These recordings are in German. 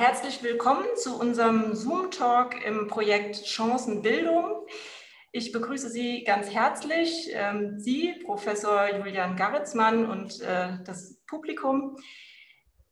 Herzlich willkommen zu unserem Zoom-Talk im Projekt Chancenbildung. Ich begrüße Sie ganz herzlich, ähm, Sie, Professor Julian Garritzmann und äh, das Publikum.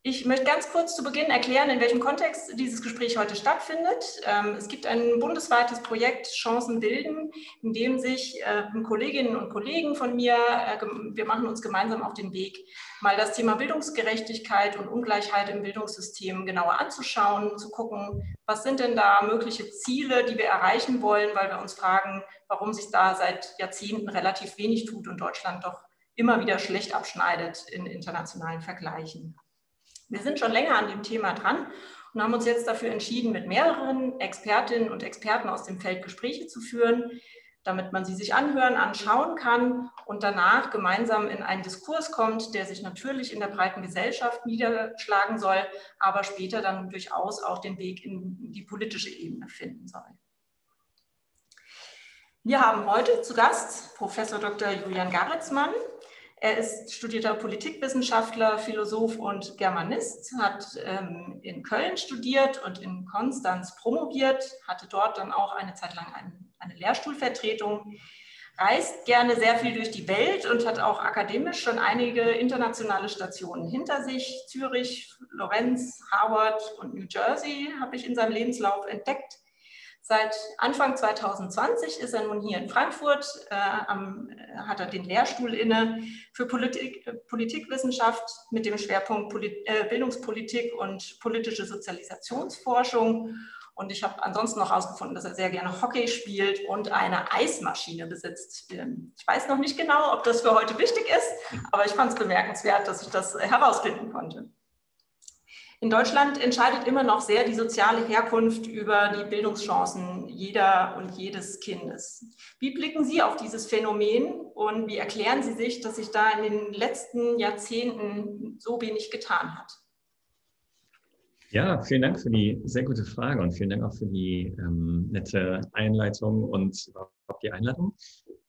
Ich möchte ganz kurz zu Beginn erklären, in welchem Kontext dieses Gespräch heute stattfindet. Ähm, es gibt ein bundesweites Projekt Chancen bilden, in dem sich äh, Kolleginnen und Kollegen von mir, äh, wir machen uns gemeinsam auf den Weg, mal das Thema Bildungsgerechtigkeit und Ungleichheit im Bildungssystem genauer anzuschauen, zu gucken, was sind denn da mögliche Ziele, die wir erreichen wollen, weil wir uns fragen, warum sich da seit Jahrzehnten relativ wenig tut und Deutschland doch immer wieder schlecht abschneidet in internationalen Vergleichen. Wir sind schon länger an dem Thema dran und haben uns jetzt dafür entschieden, mit mehreren Expertinnen und Experten aus dem Feld Gespräche zu führen, damit man sie sich anhören, anschauen kann und danach gemeinsam in einen Diskurs kommt, der sich natürlich in der breiten Gesellschaft niederschlagen soll, aber später dann durchaus auch den Weg in die politische Ebene finden soll. Wir haben heute zu Gast Professor Dr. Julian Garretzmann. Er ist studierter Politikwissenschaftler, Philosoph und Germanist, hat ähm, in Köln studiert und in Konstanz promoviert, hatte dort dann auch eine Zeit lang ein, eine Lehrstuhlvertretung, reist gerne sehr viel durch die Welt und hat auch akademisch schon einige internationale Stationen hinter sich. Zürich, Lorenz, Harvard und New Jersey habe ich in seinem Lebenslauf entdeckt. Seit Anfang 2020 ist er nun hier in Frankfurt, äh, am, hat er den Lehrstuhl inne für Politik, Politikwissenschaft mit dem Schwerpunkt Polit, äh, Bildungspolitik und politische Sozialisationsforschung. Und ich habe ansonsten noch herausgefunden, dass er sehr gerne Hockey spielt und eine Eismaschine besitzt. Ähm, ich weiß noch nicht genau, ob das für heute wichtig ist, aber ich fand es bemerkenswert, dass ich das herausfinden konnte. In Deutschland entscheidet immer noch sehr die soziale Herkunft über die Bildungschancen jeder und jedes Kindes. Wie blicken Sie auf dieses Phänomen und wie erklären Sie sich, dass sich da in den letzten Jahrzehnten so wenig getan hat? Ja, vielen Dank für die sehr gute Frage und vielen Dank auch für die ähm, nette Einleitung und überhaupt die Einladung.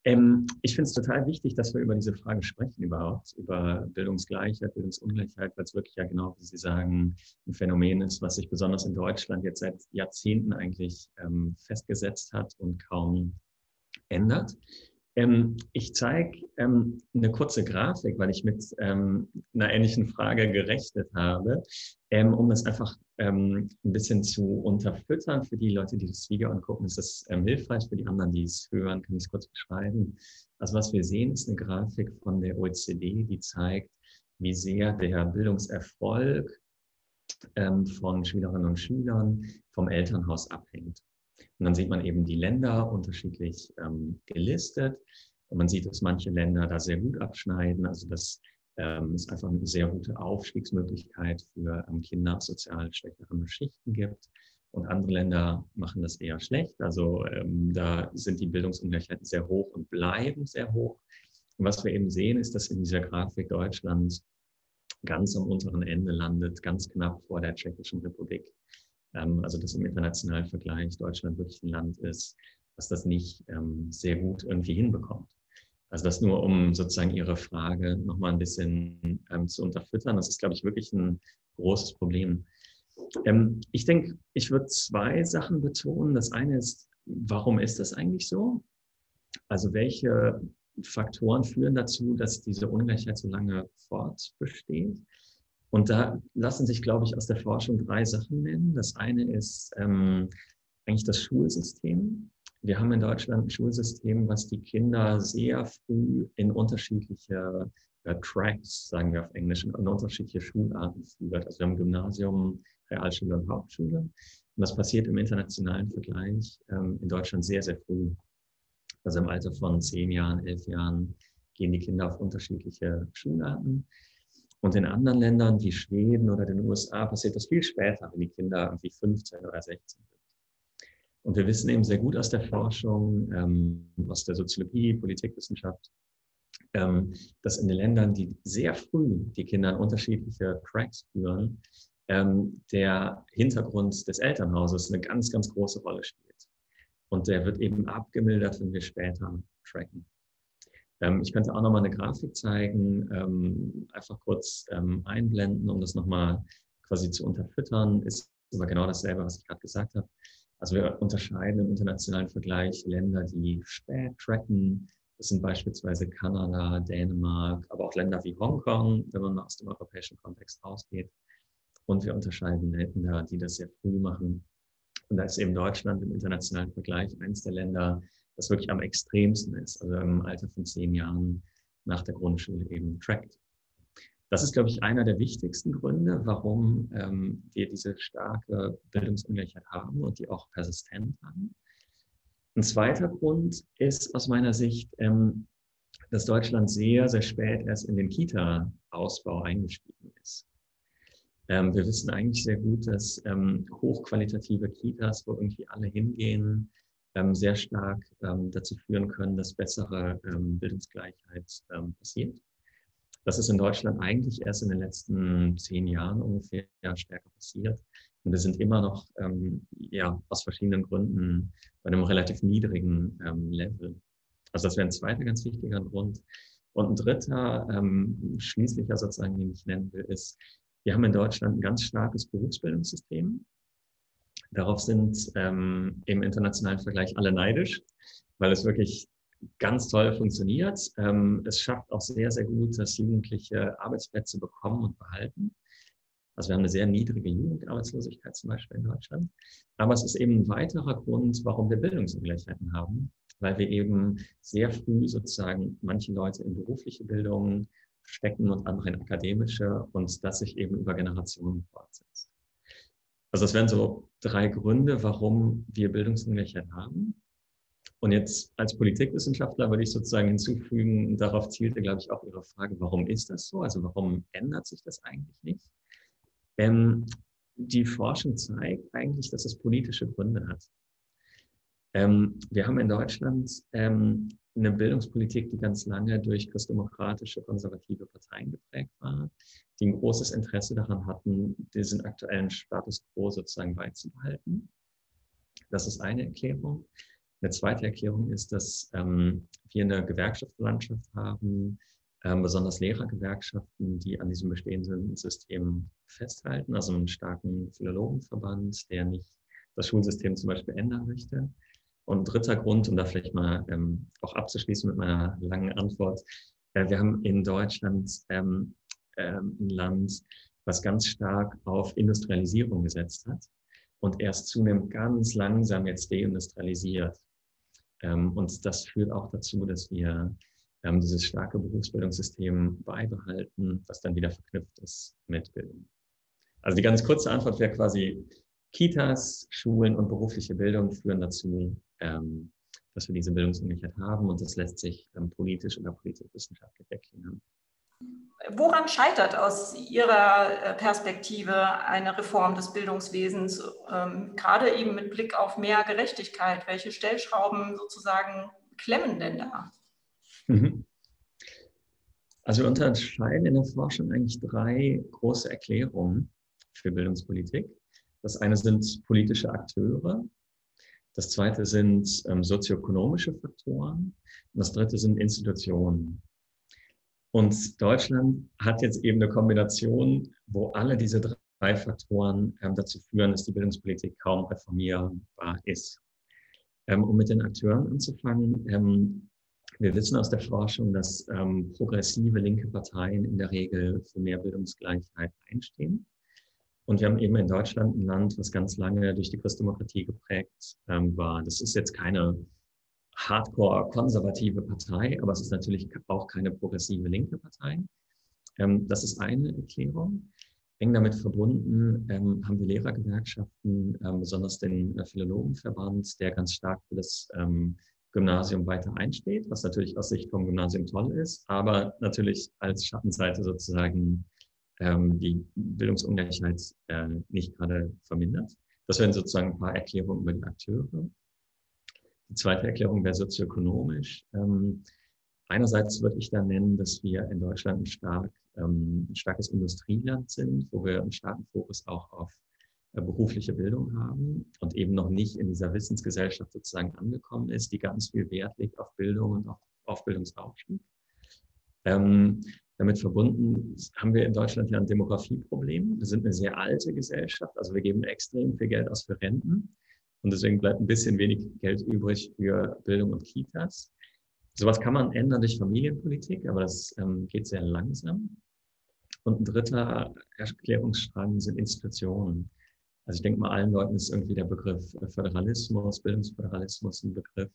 Ähm, ich finde es total wichtig, dass wir über diese Frage sprechen überhaupt, über Bildungsgleichheit, Bildungsungleichheit, weil es wirklich ja genau, wie Sie sagen, ein Phänomen ist, was sich besonders in Deutschland jetzt seit Jahrzehnten eigentlich ähm, festgesetzt hat und kaum ändert. Ähm, ich zeige ähm, eine kurze Grafik, weil ich mit ähm, einer ähnlichen Frage gerechnet habe, ähm, um das einfach ähm, ein bisschen zu unterfüttern für die Leute, die das Video angucken. Ist das ähm, hilfreich für die anderen, die es hören? Kann ich es kurz beschreiben? Also was wir sehen, ist eine Grafik von der OECD, die zeigt, wie sehr der Bildungserfolg von Schülerinnen und Schülern vom Elternhaus abhängt. Und dann sieht man eben die Länder unterschiedlich ähm, gelistet. Und man sieht, dass manche Länder da sehr gut abschneiden. Also das ähm, es einfach eine sehr gute Aufstiegsmöglichkeit für ähm, Kinder aus sozial schwächeren Schichten gibt. Und andere Länder machen das eher schlecht. Also ähm, da sind die Bildungsungleichheiten sehr hoch und bleiben sehr hoch. Und was wir eben sehen, ist, dass in dieser Grafik Deutschland ganz am unteren Ende landet, ganz knapp vor der Tschechischen Republik. Ähm, also dass im internationalen Vergleich Deutschland wirklich ein Land ist, was das nicht ähm, sehr gut irgendwie hinbekommt. Also das nur, um sozusagen Ihre Frage nochmal ein bisschen ähm, zu unterfüttern. Das ist, glaube ich, wirklich ein großes Problem. Ich denke, ich würde zwei Sachen betonen. Das eine ist, warum ist das eigentlich so? Also welche Faktoren führen dazu, dass diese Ungleichheit so lange fortbesteht? Und da lassen sich, glaube ich, aus der Forschung drei Sachen nennen. Das eine ist ähm, eigentlich das Schulsystem. Wir haben in Deutschland ein Schulsystem, was die Kinder sehr früh in unterschiedliche äh, Tracks, sagen wir auf Englisch, in unterschiedliche Schularten führt. Also wir haben Gymnasium, Realschule und Hauptschule. Und das passiert im internationalen Vergleich ähm, in Deutschland sehr, sehr früh. Also im Alter von zehn Jahren, elf Jahren gehen die Kinder auf unterschiedliche Schularten. Und in anderen Ländern wie Schweden oder den USA passiert das viel später, wenn die Kinder irgendwie 15 oder 16 sind. Und wir wissen eben sehr gut aus der Forschung, ähm, aus der Soziologie, Politikwissenschaft, ähm, dass in den Ländern, die sehr früh die Kinder in unterschiedliche Tracks führen, ähm, der Hintergrund des Elternhauses eine ganz, ganz große Rolle spielt. Und der wird eben abgemildert, wenn wir später tracken. Ähm, ich könnte auch nochmal eine Grafik zeigen, ähm, einfach kurz ähm, einblenden, um das nochmal quasi zu unterfüttern, ist aber genau dasselbe, was ich gerade gesagt habe. Also wir unterscheiden im internationalen Vergleich Länder, die spät tracken. Das sind beispielsweise Kanada, Dänemark, aber auch Länder wie Hongkong, wenn man aus dem europäischen Kontext rausgeht. Und wir unterscheiden Länder, die das sehr früh machen. Und da ist eben Deutschland im internationalen Vergleich eines der Länder, das wirklich am extremsten ist, also im Alter von zehn Jahren nach der Grundschule eben trackt. Das ist, glaube ich, einer der wichtigsten Gründe, warum ähm, wir diese starke Bildungsungleichheit haben und die auch persistent haben. Ein zweiter Grund ist aus meiner Sicht, ähm, dass Deutschland sehr, sehr spät erst in den Kita-Ausbau eingestiegen ist. Ähm, wir wissen eigentlich sehr gut, dass ähm, hochqualitative Kitas, wo irgendwie alle hingehen, sehr stark ähm, dazu führen können, dass bessere ähm, Bildungsgleichheit ähm, passiert. Das ist in Deutschland eigentlich erst in den letzten zehn Jahren ungefähr stärker passiert. Und wir sind immer noch ähm, ja, aus verschiedenen Gründen bei einem relativ niedrigen ähm, Level. Also das wäre ein zweiter ganz wichtiger Grund. Und ein dritter, ähm, schließlicher sozusagen, den ich nennen will, ist, wir haben in Deutschland ein ganz starkes Berufsbildungssystem. Darauf sind ähm, im internationalen Vergleich alle neidisch, weil es wirklich ganz toll funktioniert. Ähm, es schafft auch sehr, sehr gut, dass Jugendliche Arbeitsplätze bekommen und behalten. Also wir haben eine sehr niedrige Jugendarbeitslosigkeit zum Beispiel in Deutschland. Aber es ist eben ein weiterer Grund, warum wir Bildungsungleichheiten haben, weil wir eben sehr früh sozusagen manche Leute in berufliche Bildung stecken und andere in akademische und das sich eben über Generationen fortsetzt. Also das wären so drei Gründe, warum wir Bildungsungleichheit haben. Und jetzt als Politikwissenschaftler würde ich sozusagen hinzufügen, darauf zielte, glaube ich, auch Ihre Frage, warum ist das so? Also warum ändert sich das eigentlich nicht? Ähm, die Forschung zeigt eigentlich, dass es politische Gründe hat. Ähm, wir haben in Deutschland ähm, eine Bildungspolitik, die ganz lange durch christdemokratische, konservative Parteien geprägt war, die ein großes Interesse daran hatten, diesen aktuellen Status quo sozusagen beizubehalten. Das ist eine Erklärung. Eine zweite Erklärung ist, dass ähm, wir eine Gewerkschaftslandschaft haben, ähm, besonders Lehrergewerkschaften, die an diesem bestehenden System festhalten, also einen starken Philologenverband, der nicht das Schulsystem zum Beispiel ändern möchte. Und dritter Grund, um da vielleicht mal ähm, auch abzuschließen mit meiner langen Antwort, äh, wir haben in Deutschland ähm, ähm, ein Land, was ganz stark auf Industrialisierung gesetzt hat und erst zunehmend ganz langsam jetzt deindustrialisiert. Ähm, und das führt auch dazu, dass wir ähm, dieses starke Berufsbildungssystem beibehalten, was dann wieder verknüpft ist mit Bildung. Also die ganz kurze Antwort wäre quasi, Kitas, Schulen und berufliche Bildung führen dazu, ähm, dass wir diese Bildungsungleichheit haben und das lässt sich politisch oder politikwissenschaftlich erklären. Woran scheitert aus Ihrer äh, Perspektive eine Reform des Bildungswesens, ähm, gerade eben mit Blick auf mehr Gerechtigkeit? Welche Stellschrauben sozusagen klemmen denn da? Mhm. Also wir unterscheiden in der Forschung eigentlich drei große Erklärungen für Bildungspolitik. Das eine sind politische Akteure, das zweite sind ähm, sozioökonomische Faktoren und das dritte sind Institutionen. Und Deutschland hat jetzt eben eine Kombination, wo alle diese drei Faktoren ähm, dazu führen, dass die Bildungspolitik kaum reformierbar ist. Ähm, um mit den Akteuren anzufangen, ähm, wir wissen aus der Forschung, dass ähm, progressive linke Parteien in der Regel für mehr Bildungsgleichheit einstehen. Und wir haben eben in Deutschland ein Land, was ganz lange durch die Christdemokratie geprägt ähm, war. Das ist jetzt keine hardcore-konservative Partei, aber es ist natürlich auch keine progressive linke Partei. Ähm, das ist eine Erklärung. Eng damit verbunden ähm, haben wir Lehrergewerkschaften, ähm, besonders den äh, Philologenverband, der ganz stark für das ähm, Gymnasium weiter einsteht, was natürlich aus Sicht vom Gymnasium toll ist, aber natürlich als Schattenseite sozusagen ähm, die Bildungsungleichheit äh, nicht gerade vermindert. Das wären sozusagen ein paar Erklärungen über die Akteure. Die zweite Erklärung wäre sozioökonomisch. Ähm, einerseits würde ich da nennen, dass wir in Deutschland ein, stark, ähm, ein starkes Industrieland sind, wo wir einen starken Fokus auch auf äh, berufliche Bildung haben und eben noch nicht in dieser Wissensgesellschaft sozusagen angekommen ist, die ganz viel Wert legt auf Bildung und auf, auf Bildungsaufstieg. Ähm, Damit verbunden haben wir in Deutschland ja ein Demografieproblem. Wir sind eine sehr alte Gesellschaft, also wir geben extrem viel Geld aus für Renten und deswegen bleibt ein bisschen wenig Geld übrig für Bildung und Kitas. Sowas kann man ändern durch Familienpolitik, aber das ähm, geht sehr langsam. Und ein dritter Erklärungsstrang sind Institutionen. Also ich denke mal, allen Leuten ist irgendwie der Begriff Föderalismus, Bildungsföderalismus ein Begriff.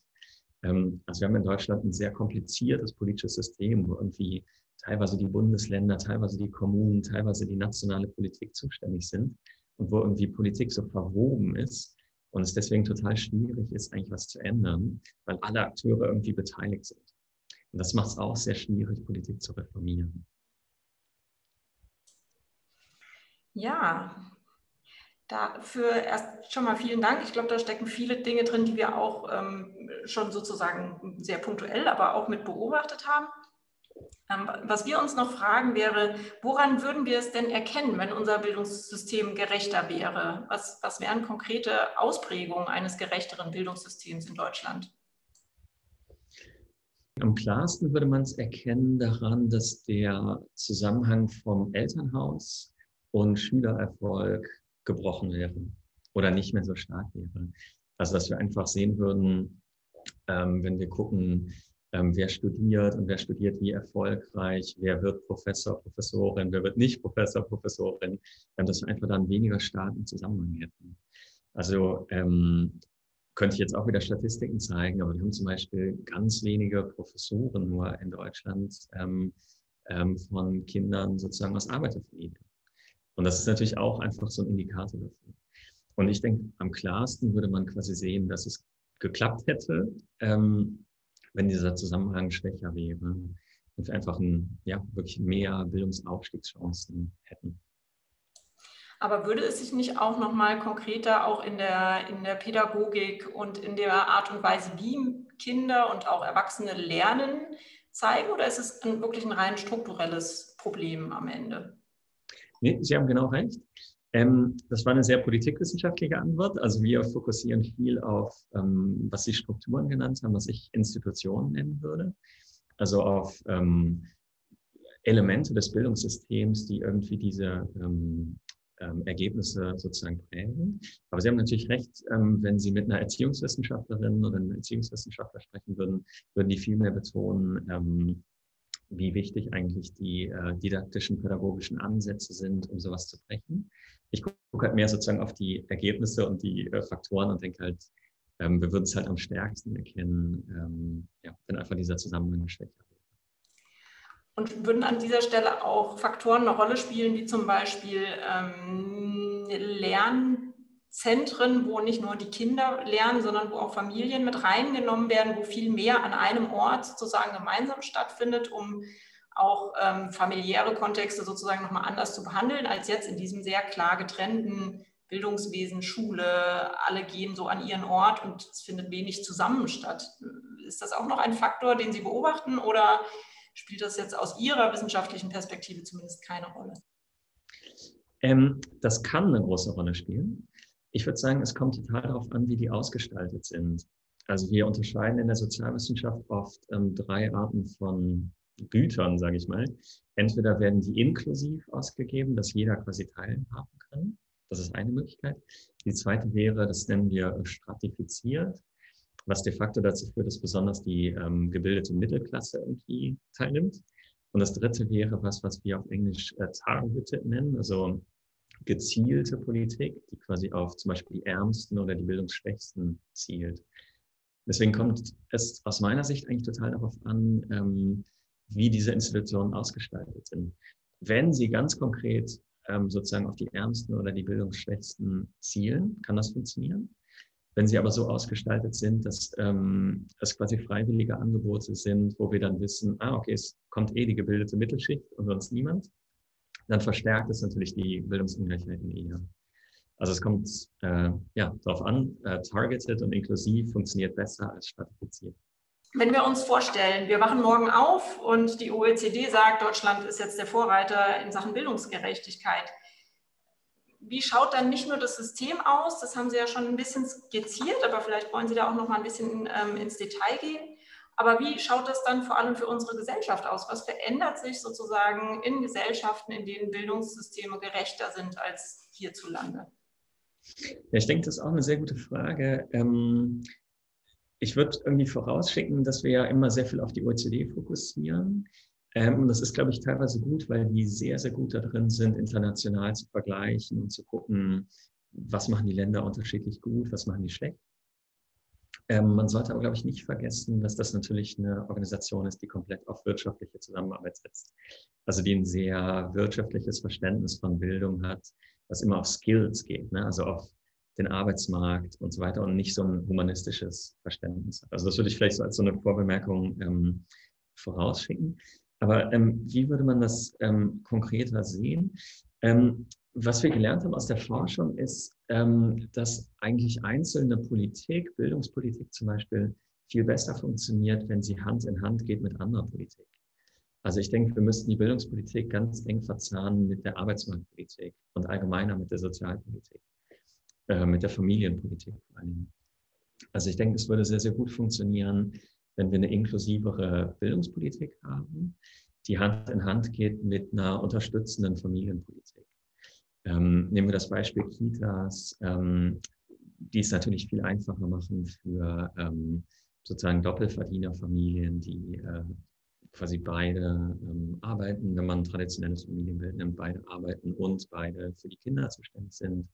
Ähm, also wir haben in Deutschland ein sehr kompliziertes politisches System, wo irgendwie teilweise die Bundesländer, teilweise die Kommunen, teilweise die nationale Politik zuständig sind und wo irgendwie Politik so verwoben ist und es deswegen total schwierig ist, eigentlich was zu ändern, weil alle Akteure irgendwie beteiligt sind. Und das macht es auch sehr schwierig, Politik zu reformieren. Ja, Dafür erst schon mal vielen Dank. Ich glaube, da stecken viele Dinge drin, die wir auch ähm, schon sozusagen sehr punktuell, aber auch mit beobachtet haben. Ähm, was wir uns noch fragen wäre, woran würden wir es denn erkennen, wenn unser Bildungssystem gerechter wäre? Was, was wären konkrete Ausprägungen eines gerechteren Bildungssystems in Deutschland? Am klarsten würde man es erkennen daran, dass der Zusammenhang vom Elternhaus und Schülererfolg gebrochen wäre oder nicht mehr so stark wäre. Also dass wir einfach sehen würden, ähm, wenn wir gucken, ähm, wer studiert und wer studiert wie erfolgreich, wer wird Professor, Professorin, wer wird nicht Professor, Professorin, ähm, dass wir einfach dann weniger starken Zusammenhang hätten. Also ähm, könnte ich jetzt auch wieder Statistiken zeigen, aber wir haben zum Beispiel ganz wenige Professoren nur in Deutschland ähm, ähm, von Kindern sozusagen aus Arbeiterfamilien. Und das ist natürlich auch einfach so ein Indikator dafür. Und ich denke, am klarsten würde man quasi sehen, dass es geklappt hätte, ähm, wenn dieser Zusammenhang schwächer wäre und wir einfach ein, ja, wirklich mehr Bildungsaufstiegschancen hätten. Aber würde es sich nicht auch nochmal konkreter auch in der, in der Pädagogik und in der Art und Weise, wie Kinder und auch Erwachsene lernen, zeigen? Oder ist es ein, wirklich ein rein strukturelles Problem am Ende? Nee, Sie haben genau recht. Ähm, das war eine sehr politikwissenschaftliche Antwort. Also wir fokussieren viel auf, ähm, was Sie Strukturen genannt haben, was ich Institutionen nennen würde. Also auf ähm, Elemente des Bildungssystems, die irgendwie diese ähm, ähm, Ergebnisse sozusagen prägen. Aber Sie haben natürlich recht, ähm, wenn Sie mit einer Erziehungswissenschaftlerin oder einem Erziehungswissenschaftler sprechen würden, würden die viel mehr betonen, wie wichtig eigentlich die äh, didaktischen, pädagogischen Ansätze sind, um sowas zu brechen. Ich gucke halt mehr sozusagen auf die Ergebnisse und die äh, Faktoren und denke halt, ähm, wir würden es halt am stärksten erkennen, ähm, ja, wenn einfach dieser Zusammenhang schwächer wäre. Und würden an dieser Stelle auch Faktoren eine Rolle spielen, wie zum Beispiel ähm, Lern Zentren, wo nicht nur die Kinder lernen, sondern wo auch Familien mit reingenommen werden, wo viel mehr an einem Ort sozusagen gemeinsam stattfindet, um auch ähm, familiäre Kontexte sozusagen nochmal anders zu behandeln, als jetzt in diesem sehr klar getrennten Bildungswesen, Schule, alle gehen so an ihren Ort und es findet wenig zusammen statt. Ist das auch noch ein Faktor, den Sie beobachten oder spielt das jetzt aus Ihrer wissenschaftlichen Perspektive zumindest keine Rolle? Ähm, das kann eine große Rolle spielen. Ich würde sagen, es kommt total darauf an, wie die ausgestaltet sind. Also wir unterscheiden in der Sozialwissenschaft oft ähm, drei Arten von Gütern, sage ich mal. Entweder werden die inklusiv ausgegeben, dass jeder quasi teilhaben kann. Das ist eine Möglichkeit. Die zweite wäre, das nennen wir stratifiziert, was de facto dazu führt, dass besonders die ähm, gebildete Mittelklasse irgendwie teilnimmt. Und das dritte wäre was, was wir auf Englisch äh, targeted nennen, also gezielte Politik, die quasi auf zum Beispiel die Ärmsten oder die Bildungsschwächsten zielt. Deswegen kommt es aus meiner Sicht eigentlich total darauf an, ähm, wie diese Institutionen ausgestaltet sind. Wenn sie ganz konkret ähm, sozusagen auf die Ärmsten oder die Bildungsschwächsten zielen, kann das funktionieren. Wenn sie aber so ausgestaltet sind, dass ähm, es quasi freiwillige Angebote sind, wo wir dann wissen, ah, okay, es kommt eh die gebildete Mittelschicht und sonst niemand, dann verstärkt es natürlich die Bildungsungleichheiten eher. Also es kommt äh, ja, darauf an, äh, targeted und inklusiv funktioniert besser als stratifiziert. Wenn wir uns vorstellen, wir wachen morgen auf und die OECD sagt, Deutschland ist jetzt der Vorreiter in Sachen Bildungsgerechtigkeit. Wie schaut dann nicht nur das System aus? Das haben Sie ja schon ein bisschen skizziert, aber vielleicht wollen Sie da auch noch mal ein bisschen ähm, ins Detail gehen. Aber wie schaut das dann vor allem für unsere Gesellschaft aus? Was verändert sich sozusagen in Gesellschaften, in denen Bildungssysteme gerechter sind als hierzulande? Ja, ich denke, das ist auch eine sehr gute Frage. Ähm, ich würde irgendwie vorausschicken, dass wir ja immer sehr viel auf die OECD fokussieren. Ähm, und das ist, glaube ich, teilweise gut, weil die sehr, sehr gut da drin sind, international zu vergleichen und zu gucken, was machen die Länder unterschiedlich gut, was machen die schlecht. Ähm, man sollte aber, glaube ich, nicht vergessen, dass das natürlich eine Organisation ist, die komplett auf wirtschaftliche Zusammenarbeit setzt. Also die ein sehr wirtschaftliches Verständnis von Bildung hat, was immer auf Skills geht, ne? also auf den Arbeitsmarkt und so weiter und nicht so ein humanistisches Verständnis hat. Also das würde ich vielleicht so als so eine Vorbemerkung ähm, vorausschicken. Aber ähm, wie würde man das ähm, konkreter sehen? Ähm, was wir gelernt haben aus der Forschung ist, dass eigentlich einzelne Politik, Bildungspolitik zum Beispiel, viel besser funktioniert, wenn sie Hand in Hand geht mit anderer Politik. Also ich denke, wir müssten die Bildungspolitik ganz eng verzahnen mit der Arbeitsmarktpolitik und allgemeiner mit der Sozialpolitik, äh, mit der Familienpolitik vor allem. Also ich denke, es würde sehr, sehr gut funktionieren, wenn wir eine inklusivere Bildungspolitik haben, die Hand in Hand geht mit einer unterstützenden Familienpolitik. Ähm, nehmen wir das Beispiel Kitas, ähm, die es natürlich viel einfacher machen für ähm, sozusagen Doppelverdienerfamilien, die äh, quasi beide ähm, arbeiten, wenn man ein traditionelles Familienbild nimmt, beide arbeiten und beide für die Kinder zuständig sind.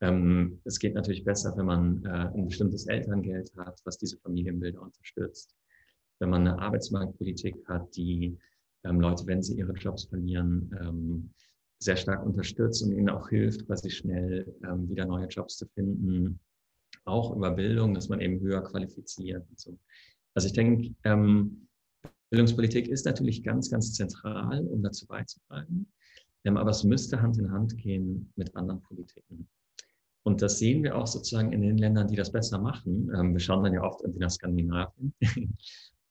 Ähm, es geht natürlich besser, wenn man äh, ein bestimmtes Elterngeld hat, was diese Familienbilder unterstützt. Wenn man eine Arbeitsmarktpolitik hat, die ähm, Leute, wenn sie ihre Jobs verlieren, sehr stark unterstützt und ihnen auch hilft, quasi schnell ähm, wieder neue Jobs zu finden. Auch über Bildung, dass man eben höher qualifiziert und so. Also ich denke, ähm, Bildungspolitik ist natürlich ganz, ganz zentral, um dazu beizutragen. Ähm, aber es müsste Hand in Hand gehen mit anderen Politiken. Und das sehen wir auch sozusagen in den Ländern, die das besser machen. Ähm, wir schauen dann ja oft irgendwie nach Skandinavien.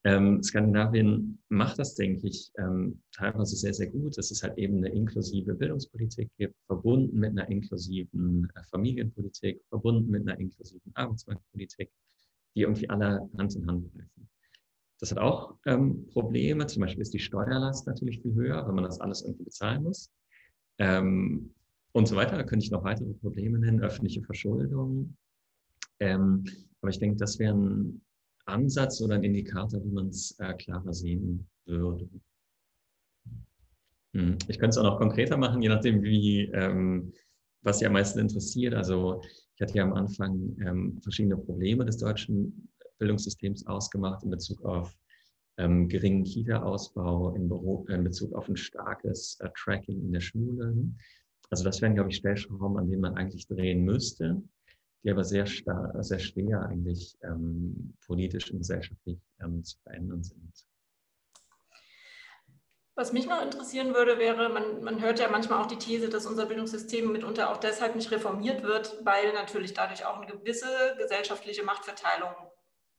Ähm, Skandinavien macht das, denke ich, ähm, teilweise sehr, sehr gut, dass es halt eben eine inklusive Bildungspolitik gibt, verbunden mit einer inklusiven äh, Familienpolitik, verbunden mit einer inklusiven Arbeitsmarktpolitik, die irgendwie alle Hand in Hand greifen. Das hat auch ähm, Probleme, zum Beispiel ist die Steuerlast natürlich viel höher, wenn man das alles irgendwie bezahlen muss. Ähm, und so weiter. Da könnte ich noch weitere Probleme nennen, öffentliche Verschuldung. Ähm, aber ich denke, das wären Ansatz oder ein Indikator, wie man es äh, klarer sehen würde. Hm. Ich könnte es auch noch konkreter machen, je nachdem, wie, ähm, was Sie am meisten interessiert. Also ich hatte ja am Anfang ähm, verschiedene Probleme des deutschen Bildungssystems ausgemacht in Bezug auf ähm, geringen Kita-Ausbau, in, in, Bezug auf ein starkes äh, Tracking in der Schule. Also das wären, glaube ich, Stellschrauben, an denen man eigentlich drehen müsste die aber sehr, stark, sehr schwer eigentlich ähm, politisch und gesellschaftlich ähm, zu verändern sind. Was mich noch interessieren würde, wäre, man, man hört ja manchmal auch die These, dass unser Bildungssystem mitunter auch deshalb nicht reformiert wird, weil natürlich dadurch auch eine gewisse gesellschaftliche Machtverteilung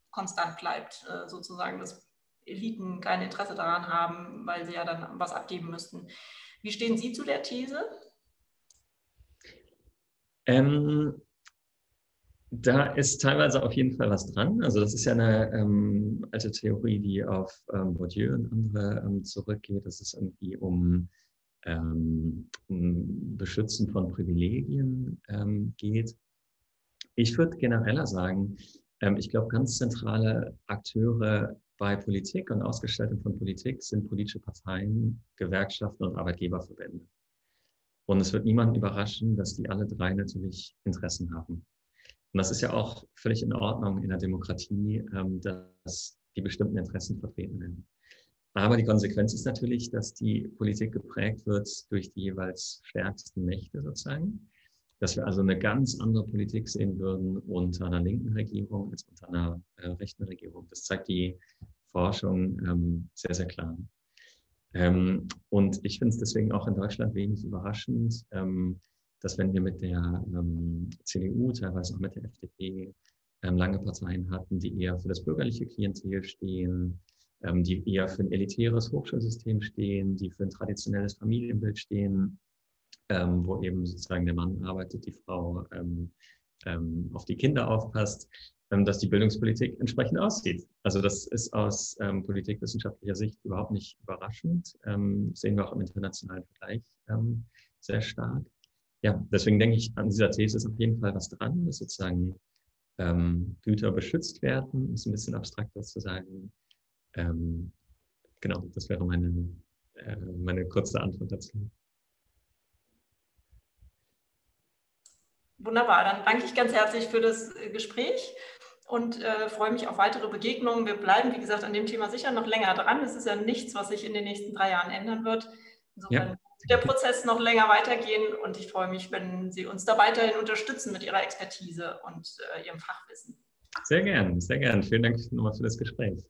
konstant bleibt, äh, sozusagen, dass Eliten kein Interesse daran haben, weil sie ja dann was abgeben müssten. Wie stehen Sie zu der These? Ähm, da ist teilweise auf jeden Fall was dran. Also das ist ja eine ähm, alte Theorie, die auf ähm, Bourdieu und andere ähm, zurückgeht. dass es irgendwie um, ähm, um Beschützen von Privilegien ähm, geht. Ich würde genereller sagen, ähm, ich glaube, ganz zentrale Akteure bei Politik und Ausgestaltung von Politik sind politische Parteien, Gewerkschaften und Arbeitgeberverbände. Und es wird niemanden überraschen, dass die alle drei natürlich Interessen haben. Und das ist ja auch völlig in Ordnung in der Demokratie, ähm, dass die bestimmten Interessen vertreten werden. Aber die Konsequenz ist natürlich, dass die Politik geprägt wird durch die jeweils stärksten Mächte sozusagen. Dass wir also eine ganz andere Politik sehen würden unter einer linken Regierung als unter einer äh, rechten Regierung. Das zeigt die Forschung ähm, sehr, sehr klar. Ähm, und ich finde es deswegen auch in Deutschland wenig überraschend, ähm, dass wenn wir mit der ähm, CDU, teilweise auch mit der FDP, ähm, lange Parteien hatten, die eher für das bürgerliche Klientel stehen, ähm, die eher für ein elitäres Hochschulsystem stehen, die für ein traditionelles Familienbild stehen, ähm, wo eben sozusagen der Mann arbeitet, die Frau ähm, ähm, auf die Kinder aufpasst, dass die Bildungspolitik entsprechend aussieht. Also das ist aus ähm, politikwissenschaftlicher Sicht überhaupt nicht überraschend. Ähm, sehen wir auch im internationalen Vergleich ähm, sehr stark. Ja, deswegen denke ich, an dieser These ist auf jeden Fall was dran, dass sozusagen ähm, Güter beschützt werden, es ein bisschen abstrakter zu sagen. Ähm, genau, das wäre meine, äh, meine kurze Antwort dazu. Wunderbar, dann danke ich ganz herzlich für das äh, Gespräch und äh, freue mich auf weitere Begegnungen. Wir bleiben, wie gesagt, an dem Thema sicher noch länger dran. Es ist ja nichts, was sich in den nächsten drei Jahren ändern wird. Insofern ja. Der Prozess noch länger weitergehen und ich freue mich, wenn Sie uns da weiterhin unterstützen mit Ihrer Expertise und äh, Ihrem Fachwissen. Sehr gern, sehr gern. Vielen Dank nochmal für das Gespräch.